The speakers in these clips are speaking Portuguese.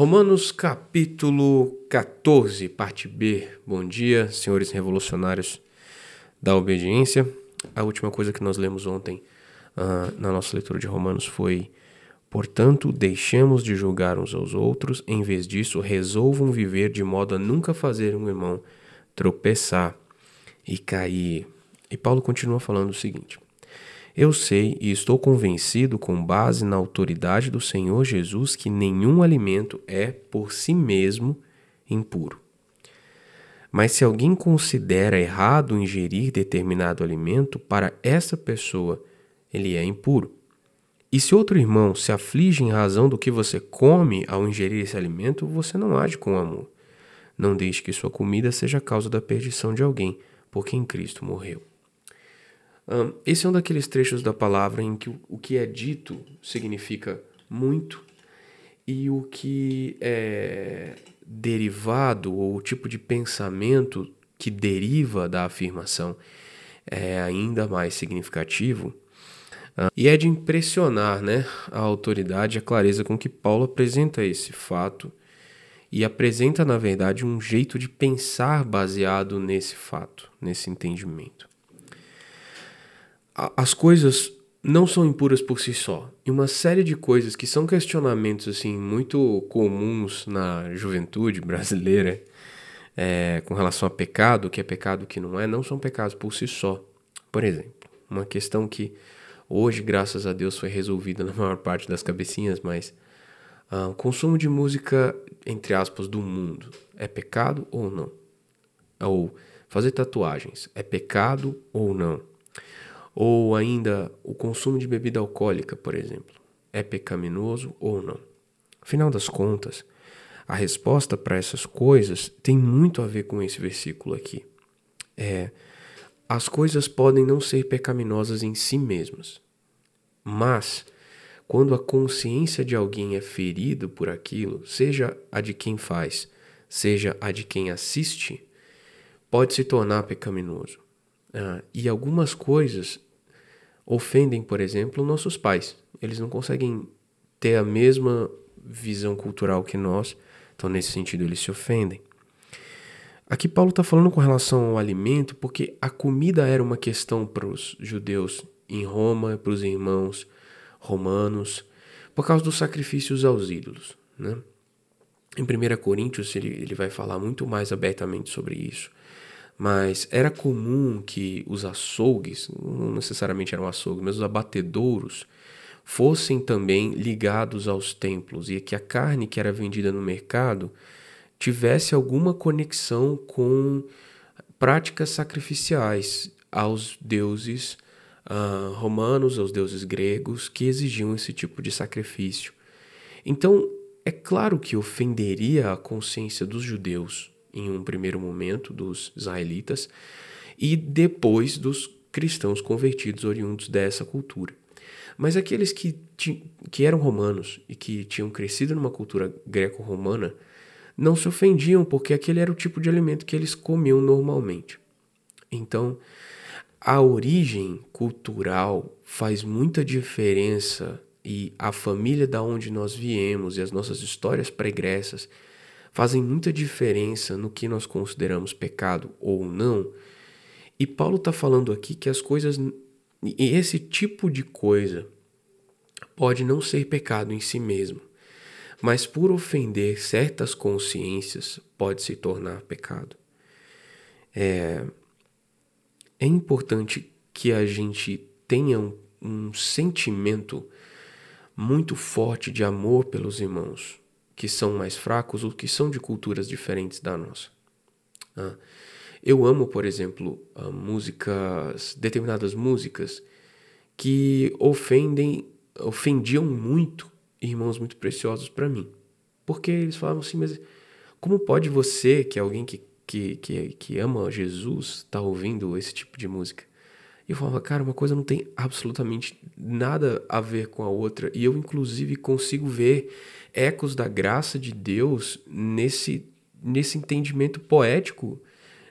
Romanos capítulo 14, parte B. Bom dia, senhores revolucionários da obediência. A última coisa que nós lemos ontem uh, na nossa leitura de Romanos foi: Portanto, deixemos de julgar uns aos outros, em vez disso, resolvam viver de modo a nunca fazer um irmão tropeçar e cair. E Paulo continua falando o seguinte: Eu sei e estou convencido, com base na autoridade do Senhor Jesus, que nenhum alimento é por si mesmo impuro. Mas se alguém considera errado ingerir determinado alimento, para essa pessoa ele é impuro. E se outro irmão se aflige em razão do que você come ao ingerir esse alimento, você não age com amor. Não deixe que sua comida seja causa da perdição de alguém, porque em Cristo morreu. Um, esse é um daqueles trechos da palavra em que o, o que é dito significa muito e o que é derivado ou o tipo de pensamento que deriva da afirmação é ainda mais significativo. E é de impressionar né, a autoridade e a clareza com que Paulo apresenta esse fato e apresenta, na verdade, um jeito de pensar baseado nesse fato, nesse entendimento. As coisas não são impuras por si só. E uma série de coisas que são questionamentos assim muito comuns na juventude brasileira é, com relação a pecado, o que é pecado, o que não é, não são pecados por si só. Por exemplo, uma questão que hoje, graças a Deus, foi resolvida na maior parte das cabecinhas, mas uh, consumo de música, entre aspas, do mundo, é pecado ou não? Ou fazer tatuagens, é pecado ou não? Ou ainda o consumo de bebida alcoólica, por exemplo, é pecaminoso ou não? Afinal das contas, a resposta para essas coisas tem muito a ver com esse versículo aqui. É, as coisas podem não ser pecaminosas em si mesmas, mas quando a consciência de alguém é ferida por aquilo, seja a de quem faz, seja a de quem assiste, pode se tornar pecaminoso. Ah, e algumas coisas ofendem, por exemplo, nossos pais. Eles não conseguem ter a mesma visão cultural que nós, então nesse sentido eles se ofendem. Aqui Paulo está falando com relação ao alimento, porque a comida era uma questão para os judeus em Roma, para os irmãos romanos, por causa dos sacrifícios aos ídolos. Né? Em 1 Coríntios ele, ele vai falar muito mais abertamente sobre isso mas era comum que os açougues, não necessariamente eram açougues, mas os abatedouros, fossem também ligados aos templos e que a carne que era vendida no mercado tivesse alguma conexão com práticas sacrificiais aos deuses uh, romanos, aos deuses gregos que exigiam esse tipo de sacrifício. Então, é claro que ofenderia a consciência dos judeus em um primeiro momento dos israelitas e depois dos cristãos convertidos oriundos dessa cultura. Mas aqueles que, que eram romanos e que tinham crescido numa cultura greco-romana não se ofendiam porque aquele era o tipo de alimento que eles comiam normalmente. Então, a origem cultural faz muita diferença e a família da onde nós viemos e as nossas histórias pregressas fazem muita diferença no que nós consideramos pecado ou não. E Paulo está falando aqui que as coisas. E esse tipo de coisa pode não ser pecado em si mesmo, mas por ofender certas consciências pode se tornar pecado. É, é importante que a gente tenha um, um sentimento muito forte de amor pelos irmãos que são mais fracos ou que são de culturas diferentes da nossa. Ah, eu amo, por exemplo, ah, músicas, determinadas músicas que ofendem, ofendiam muito irmãos muito preciosos para mim. Porque eles falavam assim, mas como pode você, que é alguém que, que, que, que ama Jesus, tá ouvindo esse tipo de música? E eu falava, cara, uma coisa não tem absolutamente nada a ver com a outra. E eu, inclusive, consigo ver ecos da graça de Deus nesse, nesse entendimento poético,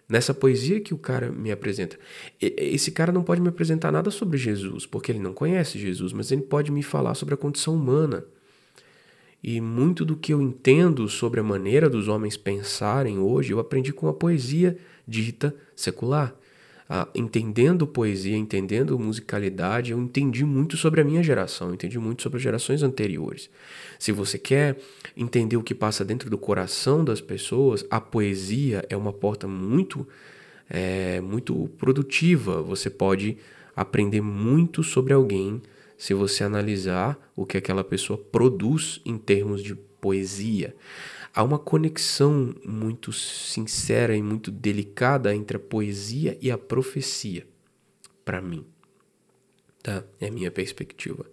nessa poesia que o cara me apresenta. Esse cara não pode me apresentar nada sobre Jesus, porque ele não conhece Jesus, mas ele pode me falar sobre a condição humana. E muito do que eu entendo sobre a maneira dos homens pensarem hoje, eu aprendi com a poesia dita secular. Ah, entendendo poesia, entendendo musicalidade, eu entendi muito sobre a minha geração, entendi muito sobre as gerações anteriores. Se você quer entender o que passa dentro do coração das pessoas, a poesia é uma porta muito, é, muito produtiva. Você pode aprender muito sobre alguém se você analisar o que aquela pessoa produz em termos de poesia. Há uma conexão muito sincera e muito delicada entre a poesia e a profecia, para mim. Tá? É a minha perspectiva.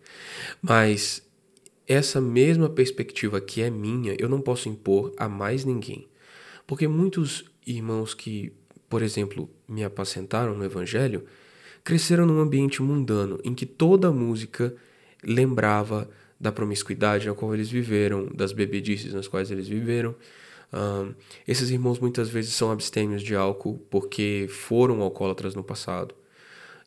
Mas essa mesma perspectiva que é minha, eu não posso impor a mais ninguém. Porque muitos irmãos que, por exemplo, me apacentaram no evangelho, cresceram num ambiente mundano em que toda música lembrava da promiscuidade na qual eles viveram, das bebedices nas quais eles viveram. Um, esses irmãos muitas vezes são abstêmios de álcool porque foram alcoólatras no passado.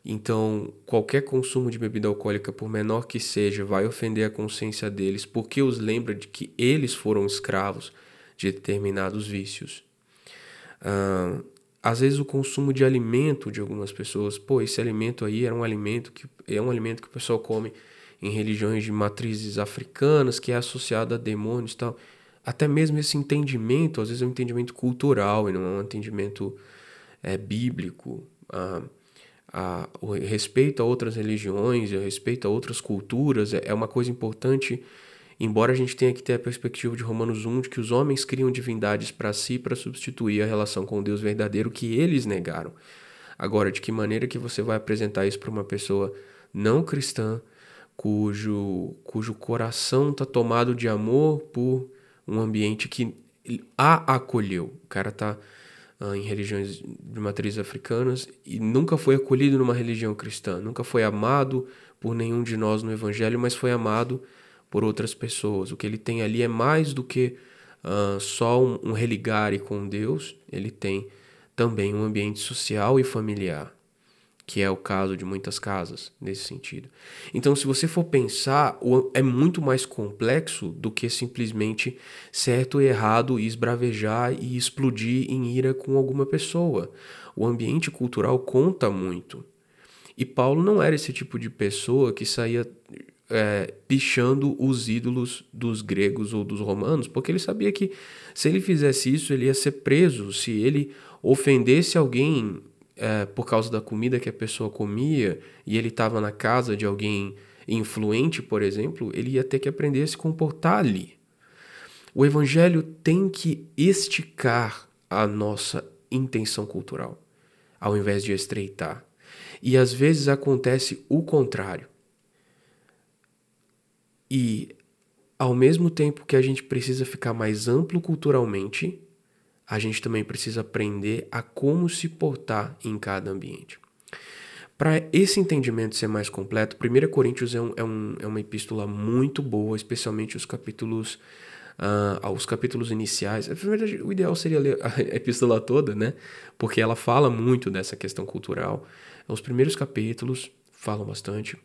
Então, qualquer consumo de bebida alcoólica, por menor que seja, vai ofender a consciência deles porque os lembra de que eles foram escravos de determinados vícios. Às vezes o consumo de alimento de algumas pessoas, pô, esse alimento aí era um alimento que é um alimento que o pessoal come em religiões de matrizes africanas, que é associado a demônios e tal. Até mesmo esse entendimento, às vezes é um entendimento cultural e não é um entendimento é, bíblico. Ah, ah, o respeito a outras religiões, o respeito a outras culturas é, é uma coisa importante Embora a gente tenha que ter a perspectiva de Romanos 1 de que os homens criam divindades para si para substituir a relação com Deus verdadeiro que eles negaram. Agora, de que maneira que você vai apresentar isso para uma pessoa não cristã, cujo, cujo coração está tomado de amor por um ambiente que a acolheu. O cara está ah, em religiões de matrizes africanas e nunca foi acolhido numa religião cristã, nunca foi amado por nenhum de nós no Evangelho, mas foi amado por outras pessoas. O que ele tem ali é mais do que uh, só um, um religare com Deus, ele tem também um ambiente social e familiar, que é o caso de muitas casas nesse sentido. Então, se você for pensar, é muito mais complexo do que simplesmente certo e errado e esbravejar e explodir em ira com alguma pessoa. O ambiente cultural conta muito. E Paulo não era esse tipo de pessoa que saía é, pichando os ídolos dos gregos ou dos romanos, porque ele sabia que se ele fizesse isso, ele ia ser preso. Se ele ofendesse alguém é, por causa da comida que a pessoa comia e ele estava na casa de alguém influente, por exemplo, ele ia ter que aprender a se comportar ali. O evangelho tem que esticar a nossa intenção cultural, ao invés de estreitar. E às vezes acontece o contrário. E ao mesmo tempo que a gente precisa ficar mais amplo culturalmente, a gente também precisa aprender a como se portar em cada ambiente. Para esse entendimento ser mais completo, 1 Coríntios é, um, é, um, é uma epístola muito boa, especialmente os capítulos uh, os capítulos iniciais. Na verdade, o ideal seria ler a epístola toda, né? Porque ela fala muito dessa questão cultural. Os primeiros capítulos falam bastante.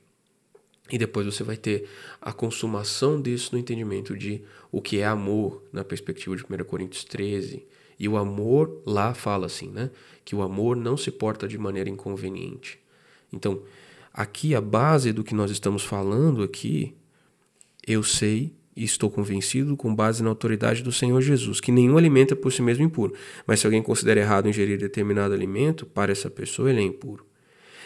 E depois você vai ter a consumação disso no entendimento de o que é amor, na perspectiva de 1 Coríntios 13. E o amor lá fala assim, né? Que o amor não se porta de maneira inconveniente. Então, aqui a base do que nós estamos falando aqui, eu sei e estou convencido, com base na autoridade do Senhor Jesus, que nenhum alimento é por si mesmo impuro. Mas se alguém considera errado ingerir determinado alimento, para essa pessoa ele é impuro.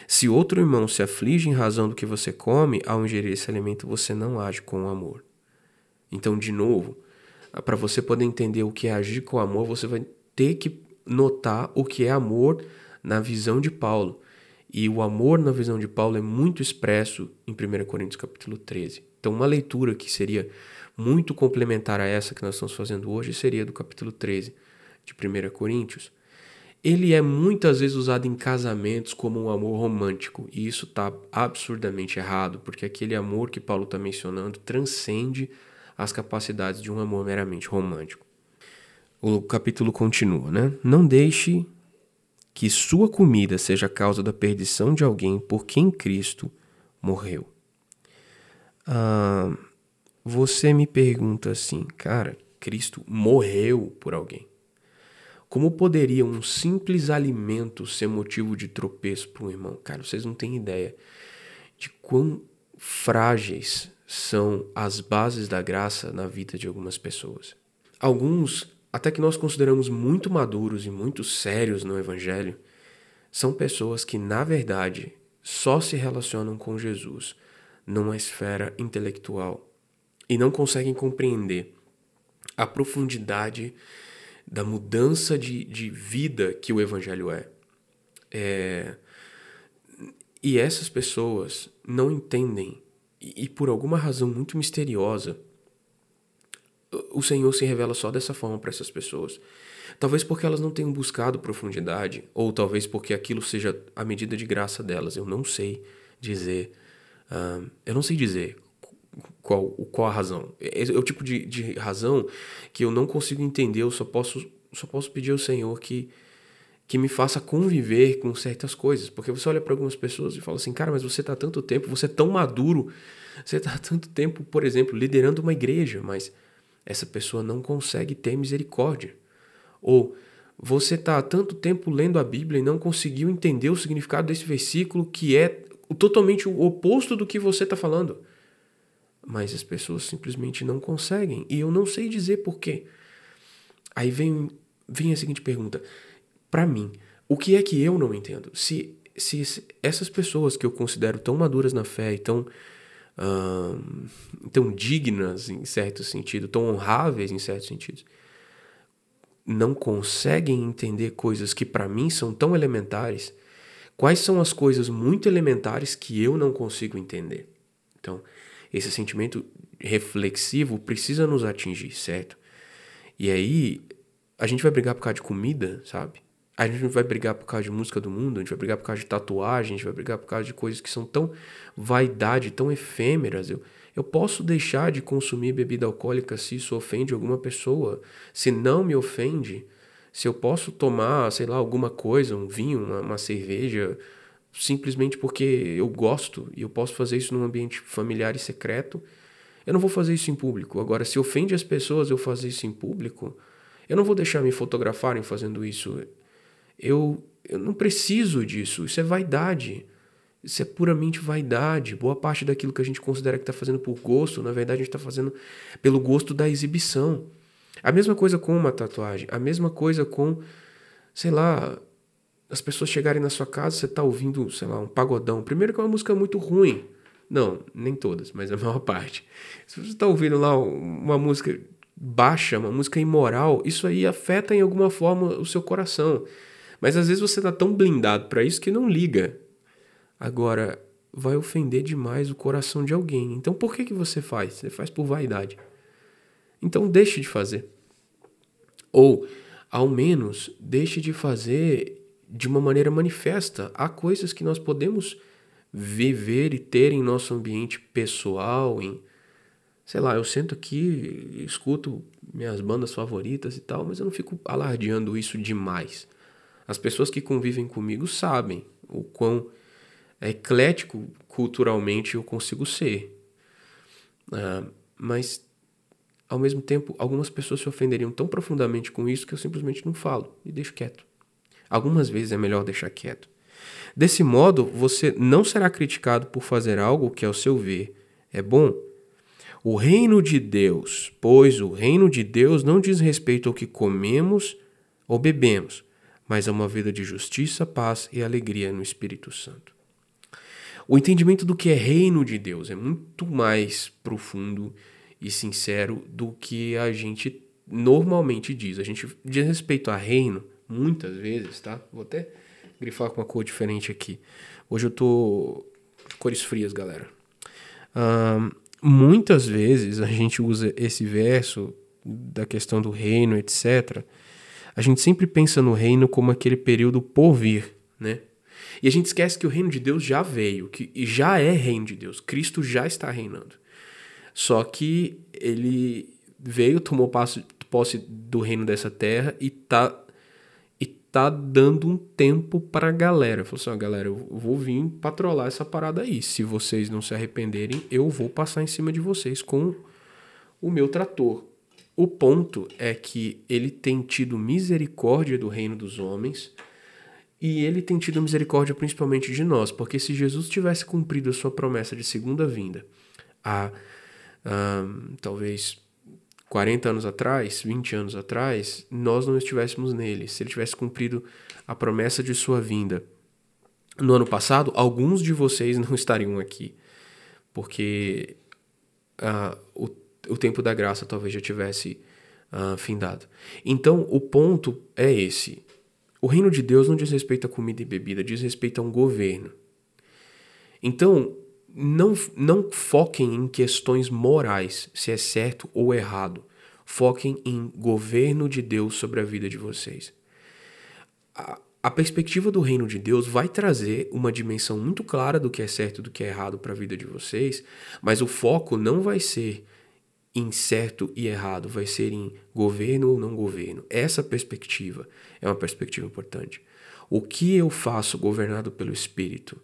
Se outro irmão se aflige em razão do que você come, ao ingerir esse alimento, você não age com amor. Então, de novo, para você poder entender o que é agir com amor, você vai ter que notar o que é amor na visão de Paulo. E o amor na visão de Paulo é muito expresso em 1 Coríntios capítulo 13. Então, uma leitura que seria muito complementar a essa que nós estamos fazendo hoje seria do capítulo 13 de 1 Coríntios, ele é muitas vezes usado em casamentos como um amor romântico, e isso está absurdamente errado, porque aquele amor que Paulo está mencionando transcende as capacidades de um amor meramente romântico. O capítulo continua, né? Não deixe que sua comida seja a causa da perdição de alguém por quem Cristo morreu. Ah, você me pergunta assim, cara, Cristo morreu por alguém. Como poderia um simples alimento ser motivo de tropeço para um irmão? Cara, vocês não têm ideia de quão frágeis são as bases da graça na vida de algumas pessoas. Alguns, até que nós consideramos muito maduros e muito sérios no Evangelho, são pessoas que, na verdade, só se relacionam com Jesus numa esfera intelectual e não conseguem compreender a profundidade da mudança de, de vida que o Evangelho é. é. E essas pessoas não entendem, e, e por alguma razão muito misteriosa, o Senhor se revela só dessa forma para essas pessoas. Talvez porque elas não tenham buscado profundidade, ou talvez porque aquilo seja a medida de graça delas. Eu não sei dizer. Uh, eu não sei dizer qual, qual a razão. É, é o tipo de, de razão que eu não consigo entender. Eu só posso, só posso pedir ao Senhor que, que me faça conviver com certas coisas. Porque você olha para algumas pessoas e fala assim, cara, mas você está tanto tempo, você é tão maduro, você está tanto tempo, por exemplo, liderando uma igreja, mas essa pessoa não consegue ter misericórdia. Ou você está há tanto tempo lendo a Bíblia e não conseguiu entender o significado desse versículo que é totalmente o oposto do que você está falando. Mas as pessoas simplesmente não conseguem. E eu não sei dizer por quê. Aí vem, vem a seguinte pergunta. Para mim, o que é que eu não entendo? Se, se essas pessoas que eu considero tão maduras na fé e tão tão dignas em certo sentido, tão honráveis em certo sentido, não conseguem entender coisas que para mim são tão elementares, quais são as coisas muito elementares que eu não consigo entender? Então, esse sentimento reflexivo precisa nos atingir, certo? E aí, a gente vai brigar por causa de comida, sabe? A gente não vai brigar por causa de música do mundo, a gente vai brigar por causa de tatuagem, a gente vai brigar por causa de coisas que são tão vaidade, tão efêmeras. Eu, eu posso deixar de consumir bebida alcoólica se isso ofende alguma pessoa. Se não me ofende, se eu posso tomar, sei lá, alguma coisa, um vinho, uma, uma cerveja, simplesmente porque eu gosto e eu posso fazer isso num ambiente familiar e secreto, eu não vou fazer isso em público. Agora, se ofende as pessoas eu fazer isso em público, eu não vou deixar me fotografarem fazendo isso. Eu, eu não preciso disso. Isso é vaidade. Isso é puramente vaidade. Boa parte daquilo que a gente considera que está fazendo por gosto, na verdade a gente está fazendo pelo gosto da exibição. A mesma coisa com uma tatuagem. A mesma coisa com, sei lá, as pessoas chegarem na sua casa, você está ouvindo, sei lá, um pagodão. Primeiro que é uma música muito ruim. Não, nem todas, mas a maior parte. Se você está ouvindo lá uma música baixa, uma música imoral, isso aí afeta em alguma forma o seu coração. Mas às vezes você está tão blindado para isso que não liga. Agora, vai ofender demais o coração de alguém. Então por que, que você faz? Você faz por vaidade. Então deixe de fazer. Ou, ao menos, deixe de fazer de uma maneira manifesta. Há coisas que nós podemos viver e ter em nosso ambiente pessoal, em sei lá, eu sento aqui, escuto minhas bandas favoritas e tal, mas eu não fico alardeando isso demais. As pessoas que convivem comigo sabem o quão eclético culturalmente eu consigo ser. Uh, mas, ao mesmo tempo, algumas pessoas se ofenderiam tão profundamente com isso que eu simplesmente não falo e deixo quieto. Algumas vezes é melhor deixar quieto. Desse modo, você não será criticado por fazer algo que, ao seu ver, é bom. O reino de Deus, pois o reino de Deus não diz respeito ao que comemos ou bebemos, mas a uma vida de justiça, paz e alegria no Espírito Santo. O entendimento do que é reino de Deus é muito mais profundo e sincero do que a gente normalmente diz. A gente diz respeito a reino, muitas vezes, tá? Vou até grifar com uma cor diferente aqui. Hoje eu tô cores frias, galera. Muitas vezes a gente usa esse verso da questão do reino, etc a gente sempre pensa no reino como aquele período por vir, né? E a gente esquece que o reino de Deus já veio, que já é reino de Deus. Cristo já está reinando. Só que ele veio, tomou posse do reino dessa terra e tá, e tá dando um tempo para a galera. Falou assim: ó, galera, eu vou vir patrolar essa parada aí. Se vocês não se arrependerem, eu vou passar em cima de vocês com o meu trator. O ponto é que ele tem tido misericórdia do reino dos homens e ele tem tido misericórdia principalmente de nós, porque se Jesus tivesse cumprido a sua promessa de segunda vinda há um, talvez 40 anos atrás, 20 anos atrás, nós não estivéssemos nele. Se ele tivesse cumprido a promessa de sua vinda no ano passado, alguns de vocês não estariam aqui, porque uh, o, o tempo da graça talvez já tivesse uh, findado. Então, o ponto é esse. O reino de Deus não diz respeito a comida e bebida, diz respeito a um governo. Então, não, não foquem em questões morais, se é certo ou errado. Foquem em governo de Deus sobre a vida de vocês. A, a perspectiva do reino de Deus vai trazer uma dimensão muito clara do que é certo e do que é errado para a vida de vocês, mas o foco não vai ser em certo e errado, vai ser em governo ou não governo. Essa perspectiva é uma perspectiva importante. O que eu faço governado pelo Espírito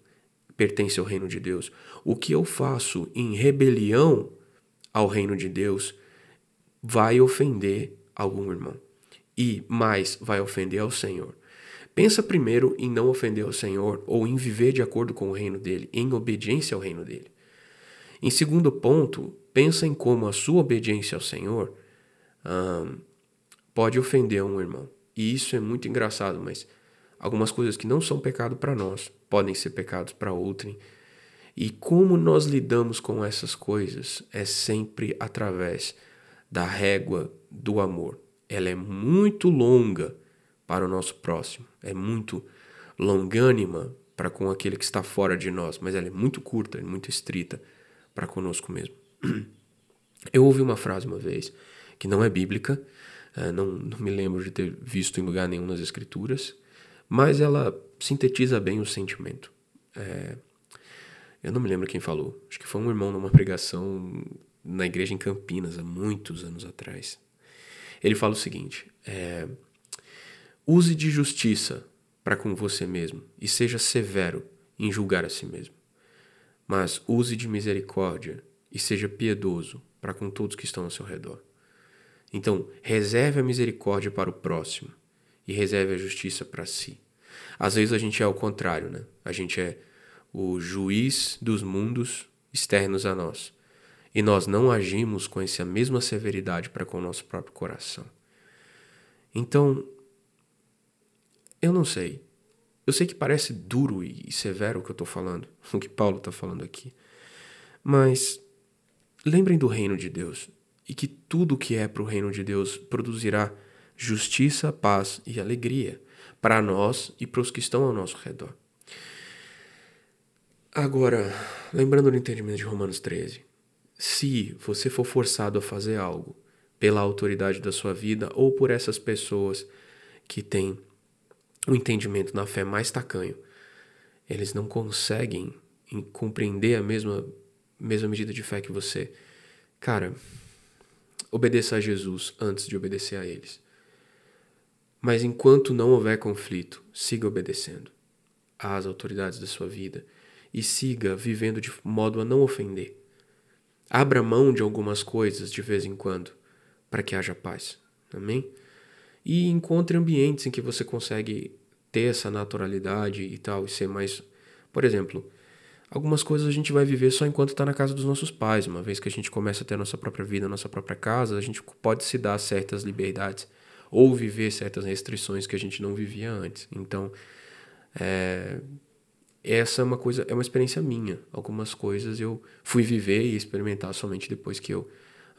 pertence ao reino de Deus. O que eu faço em rebelião ao reino de Deus vai ofender algum irmão. E mais, vai ofender ao Senhor. Pensa primeiro em não ofender ao Senhor ou em viver de acordo com o reino dele, em obediência ao reino dele. Em segundo ponto, pensa em como a sua obediência ao Senhor um, pode ofender um irmão. E isso é muito engraçado, mas algumas coisas que não são pecado para nós podem ser pecados para outrem. E como nós lidamos com essas coisas é sempre através da régua do amor. Ela é muito longa para o nosso próximo, é muito longânima para com aquele que está fora de nós, mas ela é muito curta, muito estrita para conosco mesmo. Eu ouvi uma frase uma vez que não é bíblica, eh, não, não me lembro de ter visto em lugar nenhum nas Escrituras, mas ela sintetiza bem o sentimento. É, eu não me lembro quem falou, acho que foi um irmão numa pregação na igreja em Campinas, há muitos anos atrás. Ele fala o seguinte: é, use de justiça para com você mesmo e seja severo em julgar a si mesmo. Mas use de misericórdia e seja piedoso para com todos que estão ao seu redor. Então, reserve a misericórdia para o próximo e reserve a justiça para si. Às vezes a gente é o contrário, né? A gente é o juiz dos mundos externos a nós. E nós não agimos com essa mesma severidade para com o nosso próprio coração. Então, eu não sei. Eu sei que parece duro e severo o que eu estou falando, o que Paulo está falando aqui. Mas lembrem do reino de Deus e que tudo que é para o reino de Deus produzirá justiça, paz e alegria para nós e para os que estão ao nosso redor. Agora, lembrando do entendimento de Romanos 13, se você for forçado a fazer algo pela autoridade da sua vida ou por essas pessoas que têm o um entendimento na fé mais tacanho, eles não conseguem compreender a mesma, mesma medida de fé que você. Cara, obedeça a Jesus antes de obedecer a eles. Mas enquanto não houver conflito, siga obedecendo às autoridades da sua vida e siga vivendo de modo a não ofender. Abra mão de algumas coisas de vez em quando para que haja paz. Amém? E encontre ambientes em que você consegue ter essa naturalidade e tal e ser mais. Por exemplo, algumas coisas a gente vai viver só enquanto está na casa dos nossos pais. Uma vez que a gente começa a ter a nossa própria vida, a nossa própria casa, a gente pode se dar certas liberdades ou viver certas restrições que a gente não vivia antes. Então, é, essa é uma coisa, é uma experiência minha. Algumas coisas eu fui viver e experimentar somente depois que eu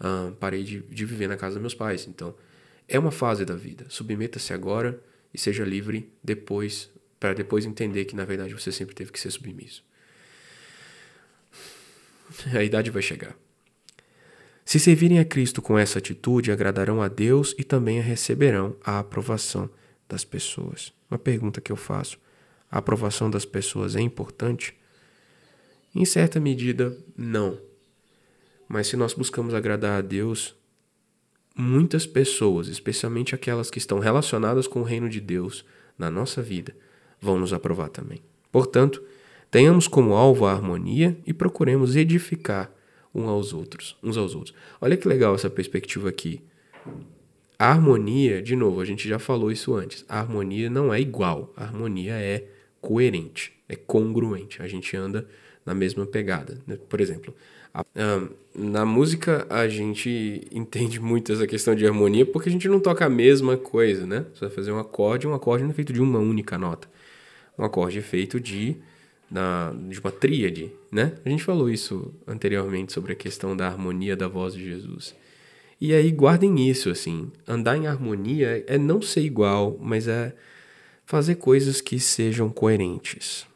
ah, parei de, de viver na casa dos meus pais. Então, é uma fase da vida. Submeta-se agora e seja livre depois, para depois entender que na verdade você sempre teve que ser submisso. A idade vai chegar. Se servirem a Cristo com essa atitude, agradarão a Deus e também receberão a aprovação das pessoas. Uma pergunta que eu faço: a aprovação das pessoas é importante? Em certa medida, não. Mas se nós buscamos agradar a Deus, muitas pessoas, especialmente aquelas que estão relacionadas com o reino de Deus na nossa vida, vão nos aprovar também. Portanto, tenhamos como alvo a harmonia e procuremos edificar um aos outros, uns aos outros. Olha que legal essa perspectiva aqui. A harmonia, de novo, a gente já falou isso antes. A harmonia não é igual, a harmonia é coerente, é congruente. A gente anda na mesma pegada. Né? Por exemplo, a, na música a gente entende muito essa questão de harmonia porque a gente não toca a mesma coisa, né? Você vai fazer um acorde, um acorde não é feito de uma única nota. Um acorde é feito de, na, de uma tríade, né? A gente falou isso anteriormente sobre a questão da harmonia da voz de Jesus. E aí guardem isso, assim. Andar em harmonia é não ser igual, mas é fazer coisas que sejam coerentes.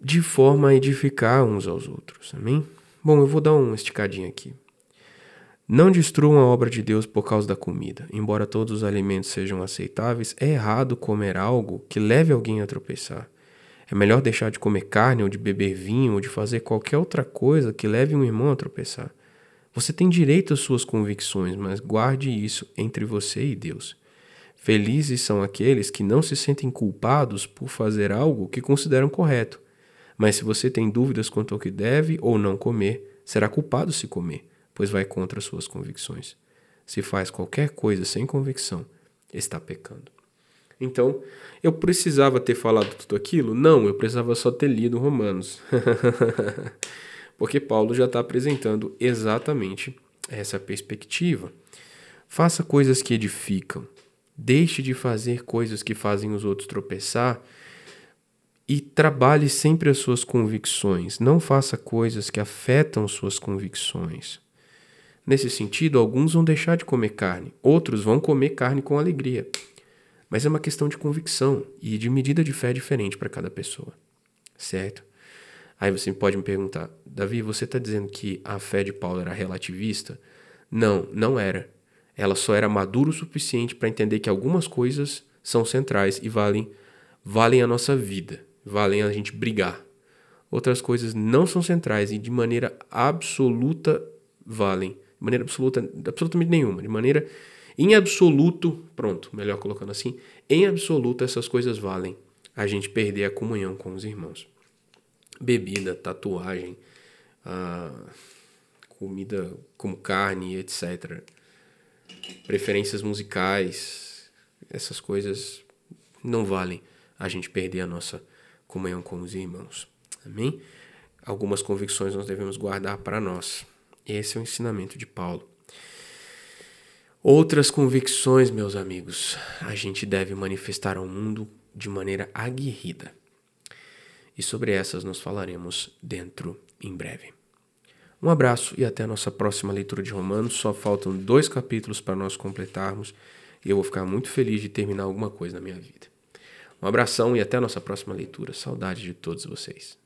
De forma a edificar uns aos outros, amém? Bom, eu vou dar uma esticadinha aqui. Não destruam a obra de Deus por causa da comida. Embora todos os alimentos sejam aceitáveis, é errado comer algo que leve alguém a tropeçar. É melhor deixar de comer carne ou de beber vinho ou de fazer qualquer outra coisa que leve um irmão a tropeçar. Você tem direito às suas convicções, mas guarde isso entre você e Deus. Felizes são aqueles que não se sentem culpados por fazer algo que consideram correto. Mas se você tem dúvidas quanto ao que deve ou não comer, será culpado se comer, pois vai contra suas convicções. Se faz qualquer coisa sem convicção, está pecando. Então, eu precisava ter falado tudo aquilo? Não, eu precisava só ter lido Romanos. porque Paulo já está apresentando exatamente essa perspectiva. Faça coisas que edificam, deixe de fazer coisas que fazem os outros tropeçar e trabalhe sempre as suas convicções. Não faça coisas que afetam suas convicções. Nesse sentido, alguns vão deixar de comer carne, outros vão comer carne com alegria. Mas é uma questão de convicção e de medida de fé diferente para cada pessoa, certo? Aí você pode me perguntar, Davi, você está dizendo que a fé de Paulo era relativista? Não, não era. Ela só era madura o suficiente para entender que algumas coisas são centrais e valem, valem a nossa vida, valem a gente brigar. Outras coisas não são centrais e de maneira absoluta valem. De maneira absoluta, absolutamente nenhuma. De maneira em absoluto, pronto, melhor colocando assim, em absoluto essas coisas valem a gente perder a comunhão com os irmãos bebida, tatuagem, ah, comida como carne, etc. Preferências musicais, essas coisas não valem a gente perder a nossa comunhão com os irmãos. Amém? Algumas convicções nós devemos guardar para nós. Esse é o ensinamento de Paulo. Outras convicções, meus amigos, a gente deve manifestar ao mundo de maneira aguerrida e sobre essas nós falaremos dentro em breve. Um abraço e até a nossa próxima leitura de Romanos. Só faltam dois capítulos para nós completarmos e eu vou ficar muito feliz de terminar alguma coisa na minha vida. Um abração e até a nossa próxima leitura. Saudade de todos vocês.